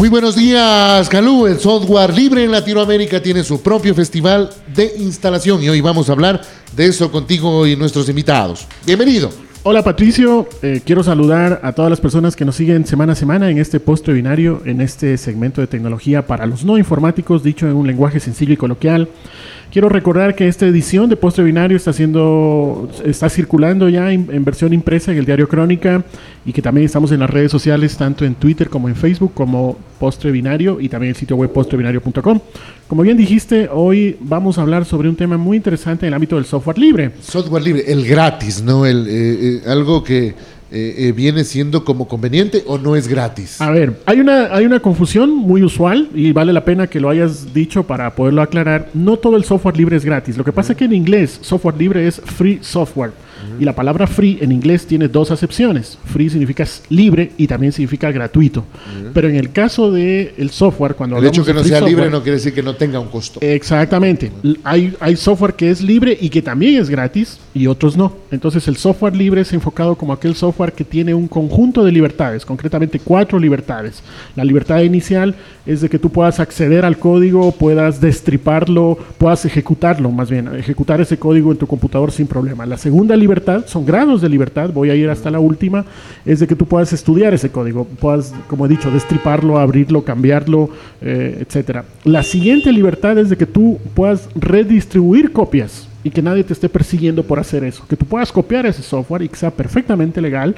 Muy buenos días, Calú. El software libre en Latinoamérica tiene su propio festival de instalación y hoy vamos a hablar de eso contigo y nuestros invitados. Bienvenido. Hola Patricio, eh, quiero saludar a todas las personas que nos siguen semana a semana en este post binario, en este segmento de tecnología para los no informáticos, dicho en un lenguaje sencillo y coloquial. Quiero recordar que esta edición de Postre Binario está siendo, está circulando ya en, versión impresa en el diario Crónica y que también estamos en las redes sociales, tanto en Twitter como en Facebook, como Postre Binario y también el sitio web postrebinario.com. Como bien dijiste, hoy vamos a hablar sobre un tema muy interesante en el ámbito del software libre. Software libre, el gratis, ¿no? El, eh, eh, algo que eh, eh, viene siendo como conveniente o no es gratis? A ver, hay una, hay una confusión muy usual y vale la pena que lo hayas dicho para poderlo aclarar. No todo el software libre es gratis. Lo que pasa es que en inglés software libre es free software. Y la palabra free en inglés tiene dos acepciones. Free significa libre y también significa gratuito. Pero en el caso del el software, cuando El hecho que no sea libre no quiere decir que no tenga un costo. Exactamente. hay, hay software que es libre y que también es gratis y otros no. Entonces el software libre es enfocado como aquel software que tiene un conjunto de libertades, concretamente cuatro libertades. La libertad inicial es de que tú puedas acceder al código, puedas destriparlo, puedas ejecutarlo, más bien, ejecutar ese código en tu computador sin problema. La segunda libertad son grados de libertad, voy a ir hasta la última, es de que tú puedas estudiar ese código, puedas, como he dicho, destriparlo, abrirlo, cambiarlo, eh, etcétera. La siguiente libertad es de que tú puedas redistribuir copias y que nadie te esté persiguiendo por hacer eso. Que tú puedas copiar ese software y que sea perfectamente legal,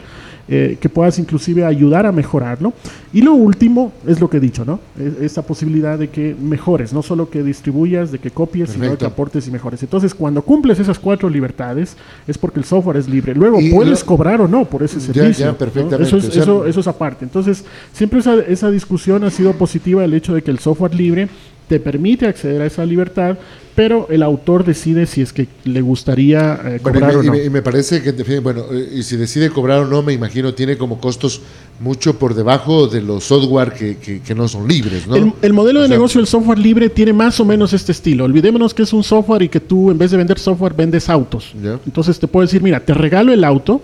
eh, que puedas inclusive ayudar a mejorarlo. Y lo último es lo que he dicho, ¿no? esa posibilidad de que mejores, no solo que distribuyas, de que copies, sino que aportes y mejores. Entonces, cuando cumples esas cuatro libertades, es porque el software es libre. Luego, puedes cobrar o no por ese servicio. Eso, es, eso, eso, es aparte. Entonces, siempre esa, esa discusión ha sido positiva, el hecho de que el software libre te permite acceder a esa libertad, pero el autor decide si es que le gustaría eh, cobrar o no. Y me, parece que, bueno, eh, y si decide cobrar o no, me imagino tiene como costos mucho por debajo de los software que, que, no son libres, ¿no? El, modelo de negocio del software libre tiene más o menos este estilo. Olvidémonos que es un software y que tú, en vez de vender software, vendes autos. Entonces te puedo decir, mira, te regalo el auto,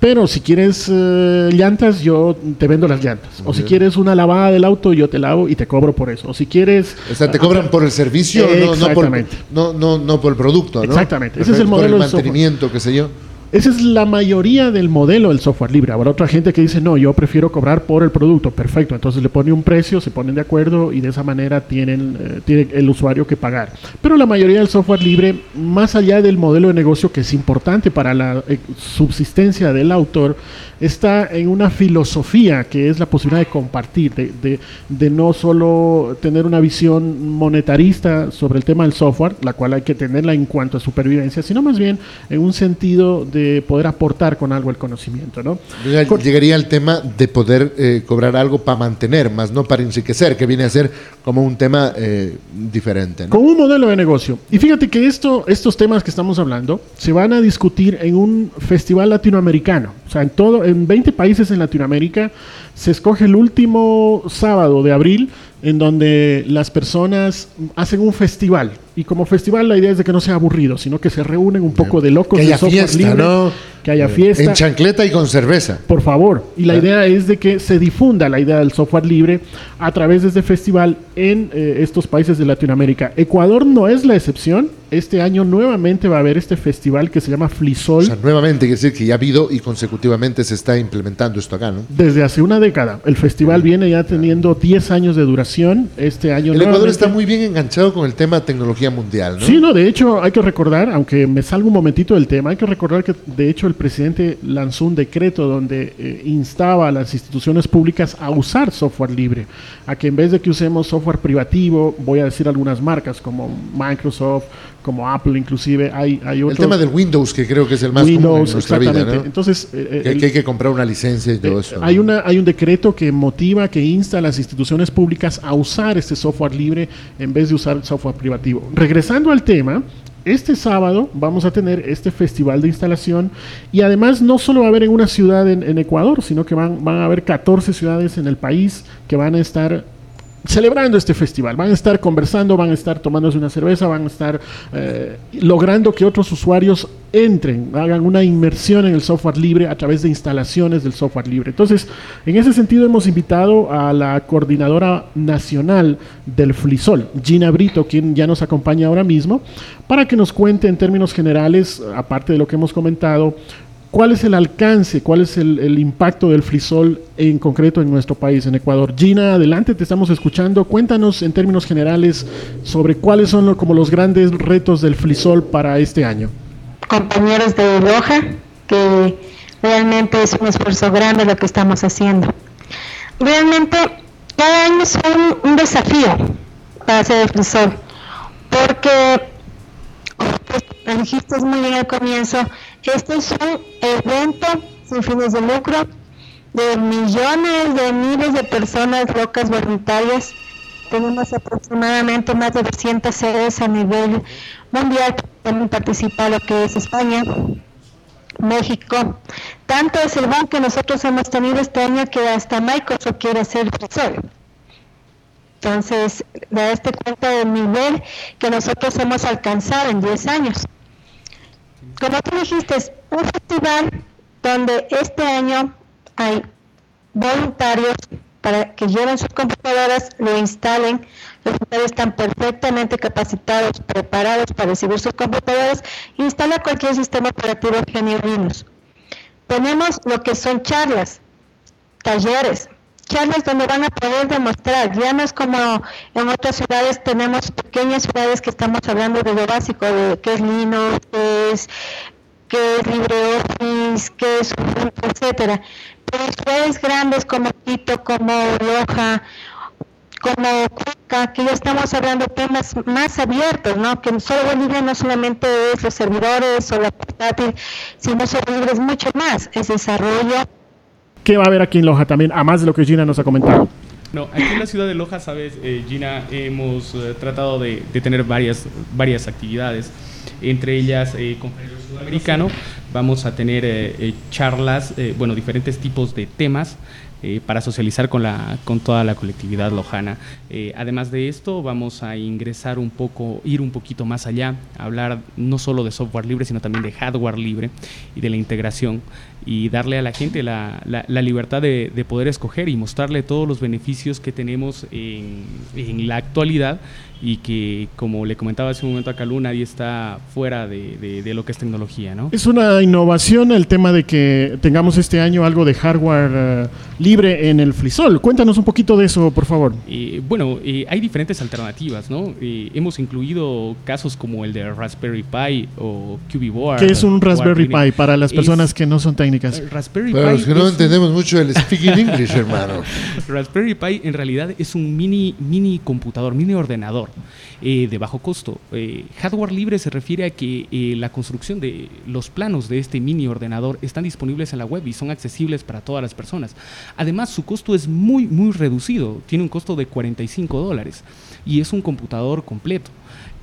pero si quieres eh, llantas, yo te vendo las llantas. O si quieres una lavada del auto, yo te lavo y te cobro por eso. O si quieres... O sea, te cobran por el servicio, no, por, no, no, no por el producto, ¿no? Exactamente. Ese es el modelo por el mantenimiento, qué sé yo. Esa es la mayoría del modelo del software libre. Habrá otra gente que dice, no, yo prefiero cobrar por el producto. Perfecto. Entonces le pone un precio, se ponen de acuerdo y de esa manera tienen, eh, tiene el usuario que pagar. Pero la mayoría del software libre, más allá del modelo de negocio que es importante para la eh, subsistencia del autor, está en una filosofía que es la posibilidad de compartir, de, de no solo tener una visión monetarista sobre el tema del software, la cual hay que tenerla en cuanto a supervivencia, sino más bien en un sentido de poder aportar con algo el conocimiento. ¿no? Llegaría el tema de poder eh, cobrar algo para mantener, más no para enriquecer, que viene a ser como un tema eh, diferente. Con un modelo de negocio. Y fíjate que esto, estos temas que estamos hablando se van a discutir en un festival latinoamericano. O sea, en, todo, en 20 países en Latinoamérica se escoge el último sábado de abril en donde las personas hacen un festival. Y como festival la idea es de que no sea aburrido, sino que se reúnen un poco de locos que haya fiesta, ¿no? que haya fiesta. En chancleta y con cerveza. Por favor. Y la idea es de que se difunda la idea del software libre a través de este festival en eh, estos países de Latinoamérica. Ecuador no es la excepción. Este año nuevamente va a haber este festival que se llama Flisol. O sea, nuevamente quiere decir que ya ha habido y consecutivamente se está implementando esto acá, ¿no? Desde hace una década. El festival viene ya teniendo 10 años de duración. Este año El Ecuador está muy bien enganchado con el tema tecnología mundial, ¿no? Sí, no, de hecho hay que recordar, aunque me salgo un momentito del tema, hay que recordar que de hecho el presidente lanzó un decreto donde eh, instaba a las instituciones públicas a usar software libre, a que en vez de que usemos software privativo, voy a decir algunas marcas como Microsoft, como Apple inclusive, hay, hay El tema del Windows, que creo que es el más común en nuestra vida, ¿no? Entonces, eh, que, hay que comprar una licencia y todo eh, eso. Hay, una, hay un decreto que motiva, que insta a las instituciones públicas a usar este software libre en vez de usar software privativo. Regresando al tema, este sábado vamos a tener este festival de instalación y además no solo va a haber en una ciudad en, Ecuador, sino que van, van a haber 14 ciudades en el país que van a estar celebrando este festival. Van a estar conversando, van a estar tomándose una cerveza, van a estar eh, logrando que otros usuarios entren, hagan una inmersión en el software libre a través de instalaciones del software libre. Entonces, en ese sentido hemos invitado a la coordinadora nacional del FLISOL, Gina Brito, quien ya nos acompaña ahora mismo, para que nos cuente en términos generales, aparte de lo que hemos comentado, ¿Cuál es el alcance, cuál es el, impacto del frisol en concreto en nuestro país, en Ecuador? Gina, adelante, te estamos escuchando. Cuéntanos en términos generales sobre cuáles son como los grandes retos del frisol para este año. Compañeros de Loja, que realmente es un esfuerzo grande lo que estamos haciendo. Realmente cada año es un, desafío para hacer el frisol, porque, lo dijiste muy bien al comienzo, este es un evento sin fines de lucro de millones de miles de personas locas voluntarias. Tenemos aproximadamente más de 200 sedes a nivel mundial. También participa lo que es España, México. Tanto es el boom que nosotros hemos tenido este año que hasta Microsoft quiere hacer el Entonces, da este cuenta del nivel que nosotros hemos alcanzado en 10 años como tú dijiste, es un festival donde este año hay voluntarios para que lleven sus computadoras, lo instalen. Los voluntarios están perfectamente capacitados, preparados para recibir sus computadoras instalar cualquier sistema operativo GNU Linux. Tenemos lo que son charlas, talleres, charlas donde van a poder demostrar, ya no es como en otras ciudades tenemos pequeñas ciudades que estamos hablando de lo básico, de qué es Linux, qué es, qué es LibreOffice, qué es Ubuntu, etcétera. Pero ciudades grandes como Quito, como Loja, como Cuenca, que ya estamos hablando de temas más abiertos, ¿no? Que solo Bolivia no solamente es los servidores o la portátil, sino sobre es mucho más, es desarrollo ¿Qué va a haber aquí en Loja también, a más de lo que Gina nos ha comentado? No, aquí en la ciudad de Loja, sabes, eh, Gina, hemos eh, tratado de, tener varias, varias actividades, entre ellas eh, con el sudamericano, vamos a tener charlas, bueno, diferentes tipos de temas eh, para socializar con, la, con toda la colectividad lojana. Eh, además de esto, vamos a ingresar un poco, ir un poquito más allá, hablar no solo de software libre, sino también de hardware libre y de la integración y darle a la gente la, la, libertad de, de, poder escoger y mostrarle todos los beneficios que tenemos en, en la actualidad y que, como le comentaba hace un momento a Calú, nadie está fuera de, de, lo que es tecnología, ¿no? Es una innovación el tema de que tengamos este año algo de hardware eh, libre en el Flisol. Cuéntanos un poquito de eso, por favor. bueno, hay diferentes alternativas, ¿no? hemos incluido casos como el de Raspberry Pi o QB ¿Qué es un Raspberry Pi para las personas que no son técnicas? Raspberry para los que no entendemos mucho el speaking English, hermano. Raspberry Pi en realidad es un mini, mini computador, mini ordenador eh, de bajo costo. Eh, hardware libre se refiere a que eh, la construcción de los planos de este mini ordenador están disponibles en la web y son accesibles para todas las personas. Además, su costo es muy, muy reducido. Tiene un costo de 45 dólares y es un computador completo.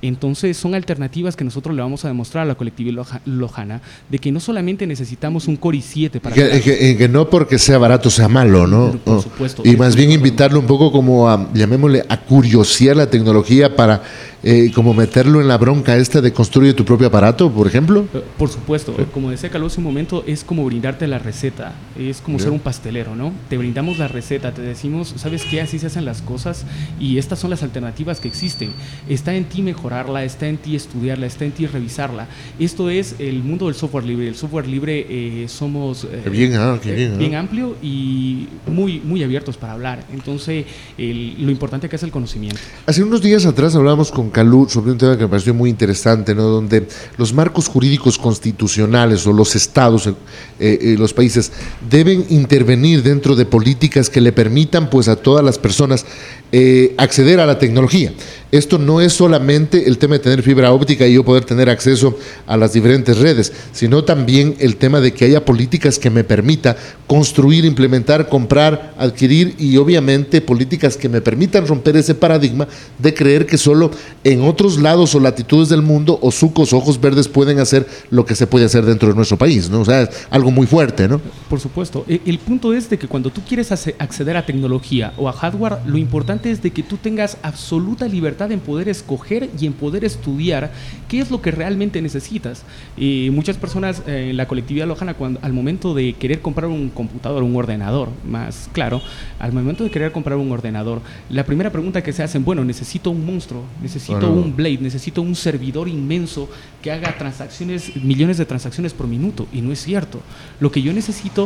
Entonces son alternativas que nosotros le vamos a demostrar a la colectividad lojana de que no solamente necesitamos un Core i7 para... Que, que, no porque sea barato sea malo, ¿no? Por supuesto. Y más bien invitarlo un poco como a, llamémosle, a curiosear la tecnología para eh, como meterlo en la bronca esta de construir tu propio aparato, por ejemplo? Eh, por supuesto, como decía Carlos hace un momento, es como brindarte la receta, es como ser un pastelero, ¿no? Te brindamos la receta, te decimos, ¿sabes qué? Así se hacen las cosas y estas son las alternativas que existen. Está en ti mejorarla, está en ti estudiarla, está en ti revisarla. Esto es el mundo del software libre. El software libre eh, somos bien, ah, bien, amplio y muy, muy abiertos para hablar. Entonces, lo importante acá es el conocimiento. Hace unos días atrás hablábamos con Sobre un tema que me pareció muy interesante, ¿no? donde los marcos jurídicos constitucionales o los estados, eh, eh, los países, deben intervenir dentro de políticas que le permitan pues, a todas las personas eh, acceder a la tecnología. Esto no es solamente el tema de tener fibra óptica y yo poder tener acceso a las diferentes redes, sino también el tema de que haya políticas que me permita construir, implementar, comprar, adquirir y obviamente políticas que me permitan romper ese paradigma de creer que solo en otros lados o latitudes del mundo o sucos, ojos verdes pueden hacer lo que se puede hacer dentro de nuestro país, ¿no? O sea, algo muy fuerte, ¿no? Por supuesto. E, el punto es de que cuando tú quieres acceder a tecnología o a hardware, lo importante es de que tú tengas absoluta libertad en poder escoger y en poder estudiar qué es lo que realmente necesitas. Y muchas personas eh, en la colectividad lojana, cuando, al momento de querer comprar un computador, un ordenador, más claro, al momento de querer comprar un ordenador, la primera pregunta que se hacen, bueno, necesito un monstruo, necesito un Blade, necesito un servidor inmenso que haga transacciones, millones de transacciones por minuto. Y no es cierto. Lo que yo necesito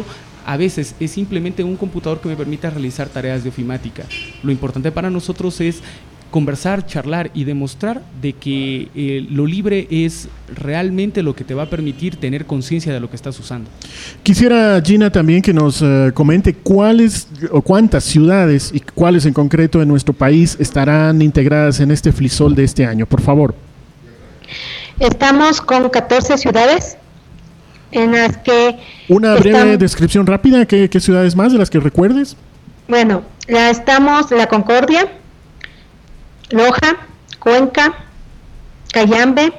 a veces es simplemente un computador que me permita realizar tareas de ofimática. Lo importante para nosotros es conversar, charlar y demostrar de que eh, lo libre es realmente lo que te va a permitir tener conciencia de lo que estás usando. Quisiera, Gina, también que nos eh, comente cuáles o cuántas ciudades y cuáles en concreto en nuestro país estarán integradas en este flisol de este año, por favor. Estamos con 14 ciudades en las que... Una breve descripción rápida, ¿qué, ¿qué ciudades más de las que recuerdes? Bueno, ya estamos La Concordia, Loja, Cuenca, Cayambe,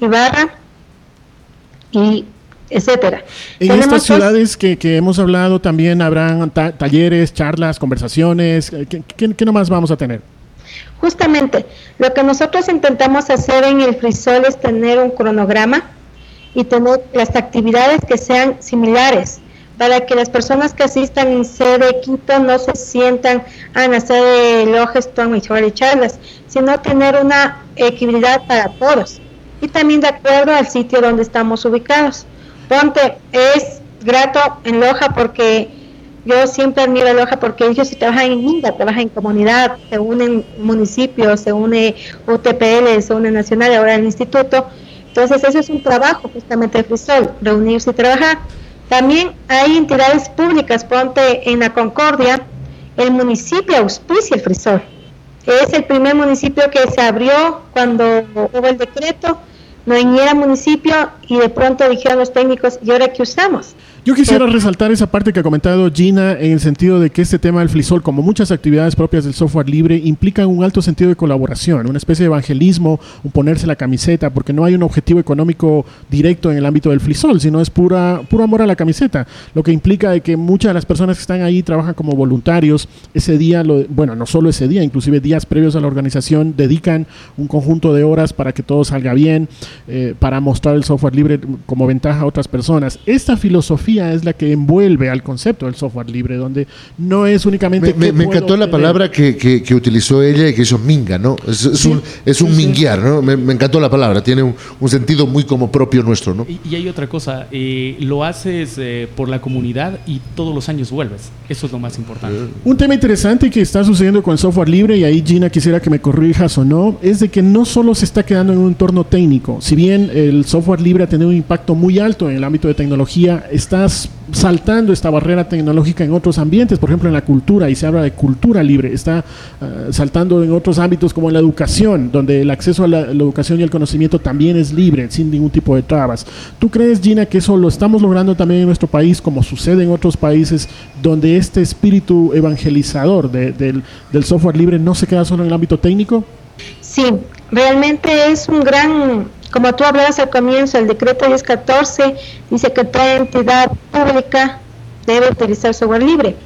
Ibarra y etcétera. En estas ciudades que, que, hemos hablado también habrán talleres, charlas, conversaciones. ¿Qué, qué, qué nomás vamos a tener? Justamente, lo que nosotros intentamos hacer en el Frisol es tener un cronograma y tener las actividades que sean similares para que las personas que asistan en sede Quito no se sientan a la sede Logeston y charlas, sino tener una equidad para todos y también de acuerdo al sitio donde estamos ubicados. Ponte, es grato en Loja porque yo siempre admiro a Loja porque ellos si trabajan en INDA, trabajan en comunidad, se unen municipios, se une UTPL, se une Nacional, ahora el Instituto. Entonces ese es un trabajo justamente de Frisol, reunirse y trabajar. También hay entidades públicas, ponte en la Concordia, el municipio auspicia el frisol. Es el primer municipio que se abrió cuando hubo el decreto, no era municipio y de pronto dijeron los técnicos, ¿y ahora qué usamos? Yo quisiera resaltar esa parte que ha comentado Gina en el sentido de que este tema del FLISOL, como muchas actividades propias del software libre, implica un alto sentido de colaboración, una especie de evangelismo, un ponerse la camiseta, porque no hay un objetivo económico directo en el ámbito del FLISOL, sino es pura, puro amor a la camiseta, lo que implica de que muchas de las personas que están ahí trabajan como voluntarios, ese día, lo, bueno, no solo ese día, inclusive días previos a la organización, dedican un conjunto de horas para que todo salga bien, eh, para mostrar el software libre como ventaja a otras personas. Esta filosofía es la que envuelve al concepto del software libre, donde no es únicamente... Me, me, encantó la palabra que, que, utilizó ella y que hizo minga, ¿no? Es, un, es un minguear, ¿no? Me, encantó la palabra, tiene un, sentido muy como propio nuestro, ¿no? Y, hay otra cosa, eh, lo haces eh, por la comunidad y todos los años vuelves, eso es lo más importante. Un tema interesante que está sucediendo con el software libre, y ahí Gina quisiera que me corrijas o no, es de que no solo se está quedando en un entorno técnico, si bien el software libre ha tenido un impacto muy alto en el ámbito de tecnología, está saltando esta barrera tecnológica en otros ambientes, por ejemplo en la cultura, y se habla de cultura libre, está eh, saltando en otros ámbitos como en la educación, donde el acceso a la, educación y el conocimiento también es libre, sin ningún tipo de trabas. ¿Tú crees, Gina, que eso lo estamos logrando también en nuestro país, como sucede en otros países, donde este espíritu evangelizador del, del software libre no se queda solo en el ámbito técnico? Sí, realmente es un gran como tú hablabas al comienzo, el decreto 1014 dice que toda entidad pública debe utilizar software libre.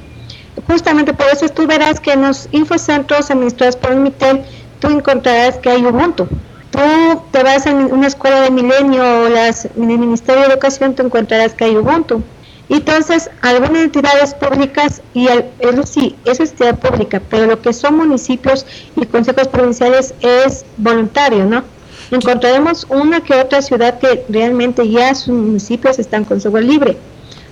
Justamente por eso tú verás que en los infocentros administrados por el MITEL, tú encontrarás que hay Ubuntu. Tú te vas a una escuela de milenio o las, en el Ministerio de Educación, tú encontrarás que hay Ubuntu. Entonces, algunas entidades públicas, y eso sí, eso es entidad pública, pero lo que son municipios y consejos provinciales es voluntario, ¿no? Encontraremos una que otra ciudad que realmente ya sus municipios están con software libre.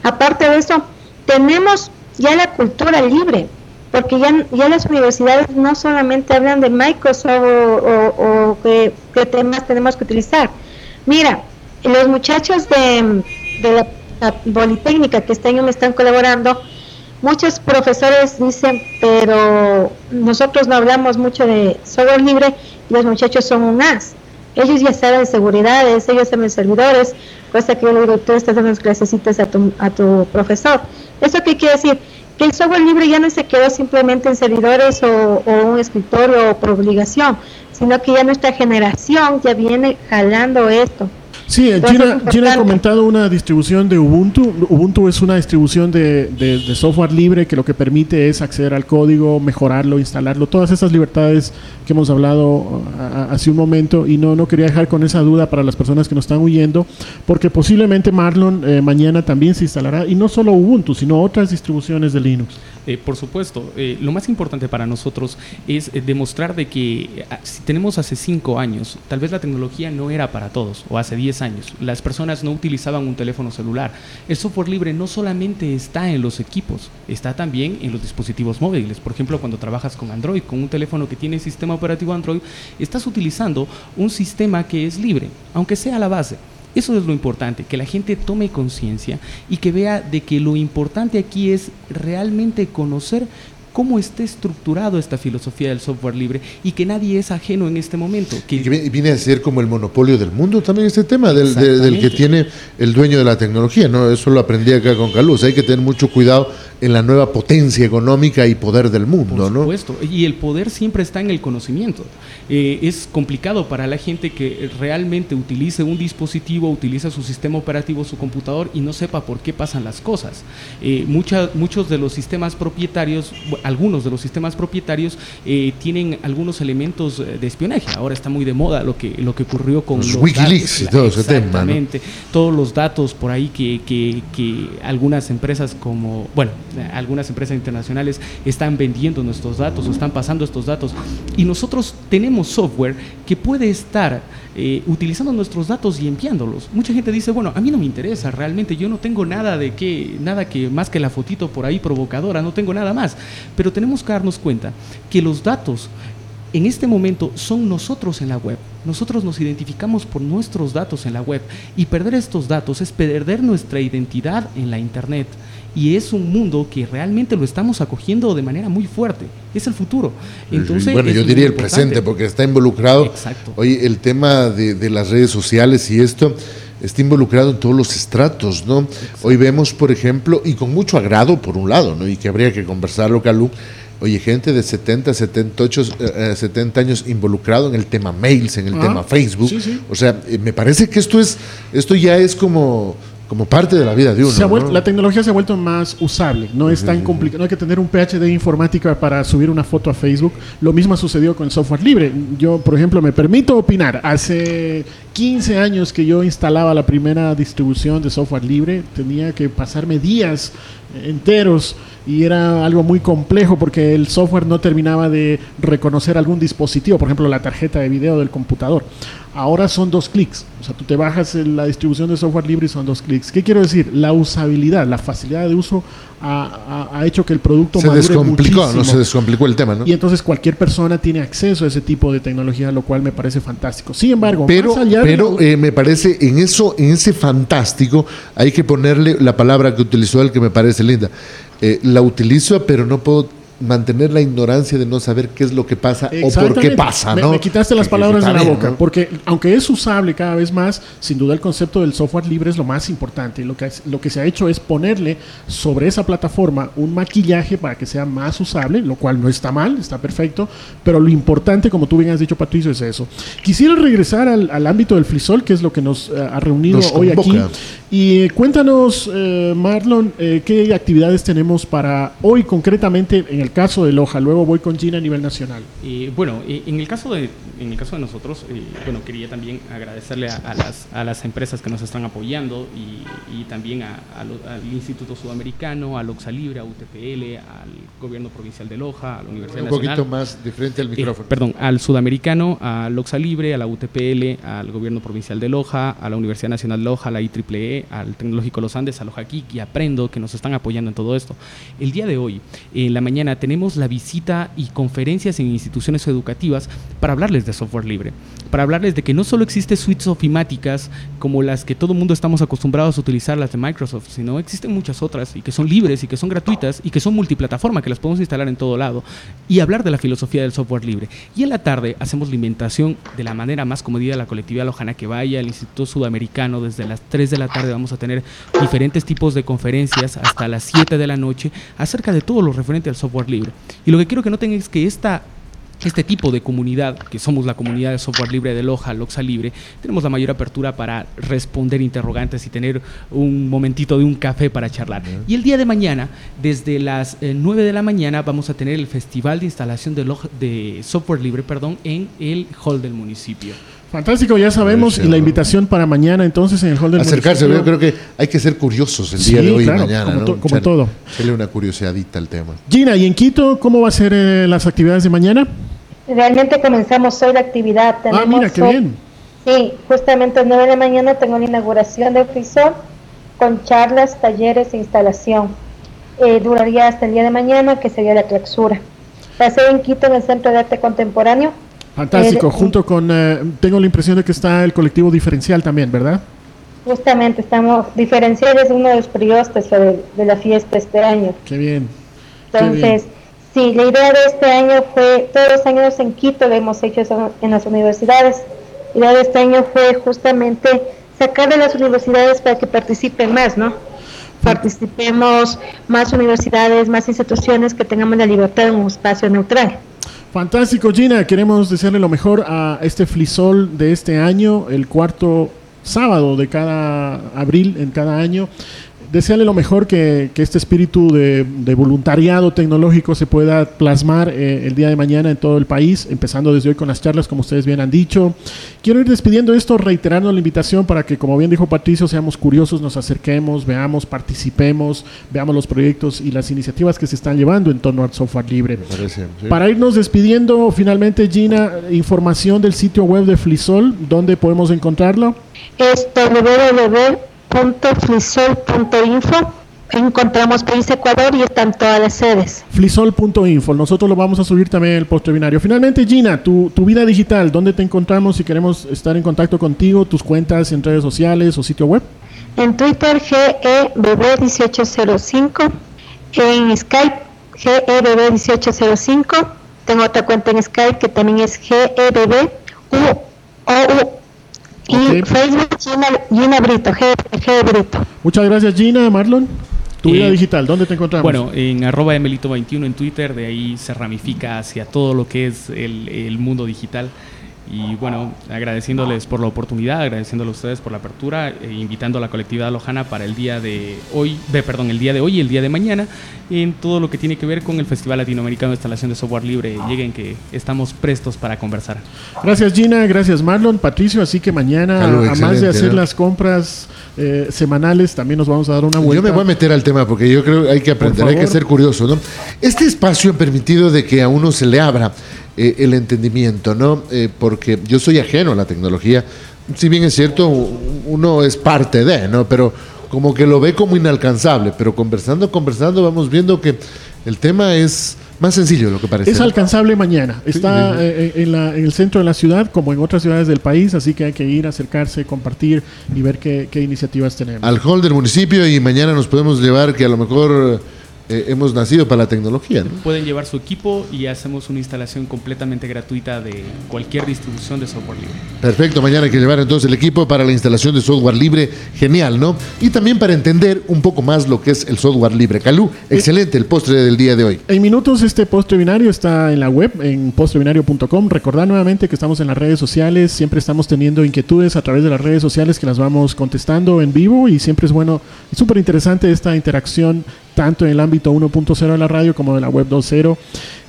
Aparte de eso, tenemos ya la cultura libre, porque ya, ya las universidades no solamente hablan de Microsoft o, qué, temas tenemos que utilizar. Mira, los muchachos de, la, Politécnica que este año me están colaborando, muchos profesores dicen, pero nosotros no hablamos mucho de software libre y los muchachos son un as Ellos ya saben seguridades, ellos saben servidores, cosa que yo le digo, tú estás dando clasecitas a tu, a tu profesor. ¿Eso qué quiere decir? Que el software libre ya no se quedó simplemente en servidores o, o un escritorio o por obligación, sino que ya nuestra generación ya viene jalando esto. Sí, Gina, ha comentado una distribución de Ubuntu. Ubuntu es una distribución de, software libre que lo que permite es acceder al código, mejorarlo, instalarlo, todas esas libertades que hemos hablado hace un momento y no, no quería dejar con esa duda para las personas que nos están huyendo, porque posiblemente Marlon eh, mañana también se instalará y no solo Ubuntu, sino otras distribuciones de Linux. Eh, por supuesto, eh, lo más importante para nosotros es demostrar de que si tenemos hace cinco años, tal vez la tecnología no era para todos, o hace diez años. Las personas no utilizaban un teléfono celular. El software libre no solamente está en los equipos, está también en los dispositivos móviles. Por ejemplo, cuando trabajas con Android, con un teléfono que tiene sistema operativo Android, estás utilizando un sistema que es libre, aunque sea la base. Eso es lo importante, que la gente tome conciencia y que vea de que lo importante aquí es realmente conocer cómo está estructurado esta filosofía del software libre y que nadie es ajeno en este momento. Que y viene a ser como el monopolio del mundo también este tema, del, del, que tiene el dueño de la tecnología, ¿no? Eso lo aprendí acá con Caluz. Hay que tener mucho cuidado en la nueva potencia económica y poder del mundo, Por supuesto, y el poder siempre está en el conocimiento. Eh, es complicado para la gente que realmente utilice un dispositivo, utiliza su sistema operativo, su computador y no sepa por qué pasan las cosas. Eh, muchos de los sistemas propietarios, algunos de los sistemas propietarios eh, tienen algunos elementos de espionaje. Ahora está muy de moda lo que, lo que ocurrió con los, Wikileaks y todo ese tema. Todos los datos por ahí que, que, que algunas empresas como, bueno, algunas empresas internacionales están vendiendo nuestros datos o están pasando estos datos. Y nosotros tenemos software que puede estar eh, utilizando nuestros datos y enviándolos. Mucha gente dice, bueno, a mí no me interesa realmente, yo no tengo nada de que, nada que más que la fotito por ahí provocadora, no tengo nada más. Pero tenemos que darnos cuenta que los datos en este momento son nosotros en la web. Nosotros nos identificamos por nuestros datos en la web y perder estos datos es perder nuestra identidad en la Internet y es un mundo que realmente lo estamos acogiendo de manera muy fuerte. Es el futuro. Entonces, bueno, yo diría el presente porque está involucrado. Exacto. Oye, el tema de, las redes sociales y esto está involucrado en todos los estratos, ¿no? Hoy vemos, por ejemplo, y con mucho agrado por un lado, ¿no? Y que habría que conversarlo, Calú. Oye, gente de 70, 78, 70 años involucrado en el tema mails, en el ah, tema Facebook. O sea, eh, me parece que esto es, esto ya es como como parte de la vida de uno. La tecnología se ha vuelto más usable, no es tan complicado, no hay que tener un PhD de informática para subir una foto a Facebook. Lo mismo ha sucedido con el software libre. Yo, por ejemplo, me permito opinar. Hace 15 años que yo instalaba la primera distribución de software libre, tenía que pasarme días enteros y era algo muy complejo porque el software no terminaba de reconocer algún dispositivo, por ejemplo la tarjeta de video del computador. Ahora son dos clics, o sea, tú te bajas la distribución de software libre y son dos clics. ¿Qué quiero decir? La usabilidad, la facilidad de uso ha, hecho que el producto se descomplicó, no se descomplicó el tema, ¿no? Y entonces cualquier persona tiene acceso a ese tipo de tecnología, lo cual me parece fantástico. Sin embargo, pero, pero eh, me parece en eso, en ese fantástico, hay que ponerle la palabra que utilizó él que me parece linda. Eh, la utilizo, pero no puedo mantener la ignorancia de no saber qué es lo que pasa o por qué pasa, ¿no? Me, quitaste las palabras de la boca, porque aunque es usable cada vez más, sin duda el concepto del software libre es lo más importante. Lo que, lo que se ha hecho es ponerle sobre esa plataforma un maquillaje para que sea más usable, lo cual no está mal, está perfecto, pero lo importante, como tú bien has dicho, Patricio, es eso. Quisiera regresar al, ámbito del frisol, que es lo que nos eh, ha reunido hoy aquí. Y cuéntanos, eh, Marlon, eh, qué actividades tenemos para hoy concretamente en el caso de Loja. Luego voy con Gina a nivel nacional. bueno, en el caso de, en el caso de nosotros, bueno, quería también agradecerle a, las, a las empresas que nos están apoyando y, también al Instituto Sudamericano, a Loxa Libre, a UTPL, al Gobierno Provincial de Loja, a la Universidad Nacional. Un poquito más de frente al micrófono. perdón, al Sudamericano, a Loxa Libre, a la UTPL, al Gobierno Provincial de Loja, a la Universidad Nacional de Loja, a la IEEE, al Tecnológico Los Andes, a Loja y Aprendo, que nos están apoyando en todo esto. El día de hoy, en la mañana, tenemos la visita y conferencias en instituciones educativas para hablarles de software libre, para hablarles de que no solo existe suites ofimáticas como las que todo el mundo estamos acostumbrados a utilizar, las de Microsoft, sino existen muchas otras y que son libres y que son gratuitas y que son multiplataforma, que las podemos instalar en todo lado, y hablar de la filosofía del software libre. Y en la tarde hacemos la inventación de la manera más comedida de la colectividad lojana que vaya al Instituto Sudamericano desde las 3 de la tarde vamos a tener diferentes tipos de conferencias hasta las 7 de la noche acerca de todo lo referente al software libre. Y lo que quiero que noten es que esta este tipo de comunidad, que somos la comunidad de software libre de Loja, Loxa Libre, tenemos la mayor apertura para responder interrogantes y tener un momentito de un café para charlar. Y el día de mañana, desde las 9 eh, de la mañana, vamos a tener el Festival de Instalación de, de Software Libre perdón, en el hall del municipio. Fantástico, ya sabemos. Y la invitación para mañana entonces en el hall del Acercarse, yo creo que hay que ser curiosos el día de hoy y mañana. Como, como todo. Darle una curiosidadita al tema. Gina, ¿y en Quito cómo va a ser eh, las actividades de mañana? Realmente comenzamos hoy la actividad. ah, mira, qué bien. Sí, justamente a las 9 de la mañana tengo la inauguración del frisón con charlas, talleres e instalación. Eh, duraría hasta el día de mañana, que sería la clausura. Va a ser en Quito, en el Centro de Arte Contemporáneo, Fantástico, eh, junto con, eh, tengo la impresión de que está el colectivo diferencial también, ¿verdad? Justamente, estamos, diferencial es uno de los priostes de, la fiesta este año. Qué bien. Entonces, sí, la idea de este año fue, todos los años en Quito lo hemos hecho en las universidades, la idea de este año fue justamente sacar de las universidades para que participen más, ¿no? Participemos más universidades, más instituciones que tengamos la libertad en un espacio neutral. Fantástico, Gina. Queremos desearle lo mejor a este Flisol de este año, el cuarto sábado de cada abril en cada año desearle lo mejor que, este espíritu de, voluntariado tecnológico se pueda plasmar eh, el día de mañana en todo el país, empezando desde hoy con las charlas, como ustedes bien han dicho. Quiero ir despidiendo esto, reiterando la invitación para que, como bien dijo Patricio, seamos curiosos, nos acerquemos, veamos, participemos, veamos los proyectos y las iniciativas que se están llevando en torno al software libre. Para irnos despidiendo, finalmente, Gina, información del sitio web de Flisol, ¿dónde podemos encontrarlo? Es www.flisol.info encontramos País Ecuador y están todas las sedes. Flisol.info, nosotros lo vamos a subir también en el postre binario. Finalmente, Gina, tu, tu, vida digital, ¿dónde te encontramos si queremos estar en contacto contigo? ¿Tus cuentas en redes sociales o sitio web? En Twitter, GEBB1805. En Skype, GEBB1805. Tengo otra cuenta en Skype que también es GEBB. Y Facebook Gina, Brito, G, Brito. Muchas gracias Gina, Marlon. Tu vida eh, digital, ¿dónde te encontramos? Bueno, en arroba emelito21 en Twitter, de ahí se ramifica hacia todo lo que es el, el mundo digital. Y bueno, agradeciéndoles por la oportunidad, agradeciéndoles a ustedes por la apertura, e invitando a la colectividad lojana para el día de hoy, de, perdón, el día de hoy y el día de mañana, en todo lo que tiene que ver con el Festival Latinoamericano de Instalación de Software Libre. Lleguen que estamos prestos para conversar. Gracias Gina, gracias Marlon, Patricio, así que mañana, además de hacer las compras eh, semanales, también nos vamos a dar una vuelta. Yo me voy a meter al tema porque yo creo que hay que aprender, hay que ser curioso, ¿no? Este espacio ha permitido de que a uno se le abra eh, el entendimiento, ¿no? Eh, porque yo soy ajeno a la tecnología, si bien es cierto, uno es parte de, ¿no? Pero como que lo ve como inalcanzable, pero conversando, conversando, vamos viendo que el tema es más sencillo lo que parece. Es alcanzable mañana. Está eh, en, el centro de la ciudad, como en otras ciudades del país, así que hay que ir, acercarse, compartir y ver qué, qué iniciativas tenemos. Al hall del municipio y mañana nos podemos llevar que a lo mejor eh, hemos nacido para la tecnología. Pueden llevar su equipo y hacemos una instalación completamente gratuita de cualquier distribución de software libre. Perfecto, mañana hay que llevar entonces el equipo para la instalación de software libre, genial, ¿no? Y también para entender un poco más lo que es el software libre. Calú, excelente el postre del día de hoy. En minutos este postre binario está en la web, en postrebinario.com. Recordad nuevamente que estamos en las redes sociales, siempre estamos teniendo inquietudes a través de las redes sociales que las vamos contestando en vivo y siempre es bueno, es súper interesante esta interacción tanto en el ámbito 1.0 de la radio como de la web 2.0.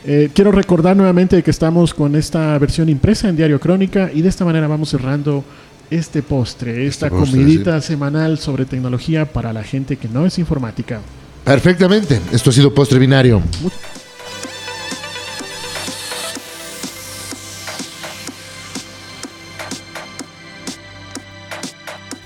Eh, quiero recordar nuevamente que estamos con esta versión impresa en Diario Crónica y de esta manera vamos cerrando este postre, esta este comidita semanal sobre tecnología para la gente que no es informática. Perfectamente, esto ha sido Postre Binario.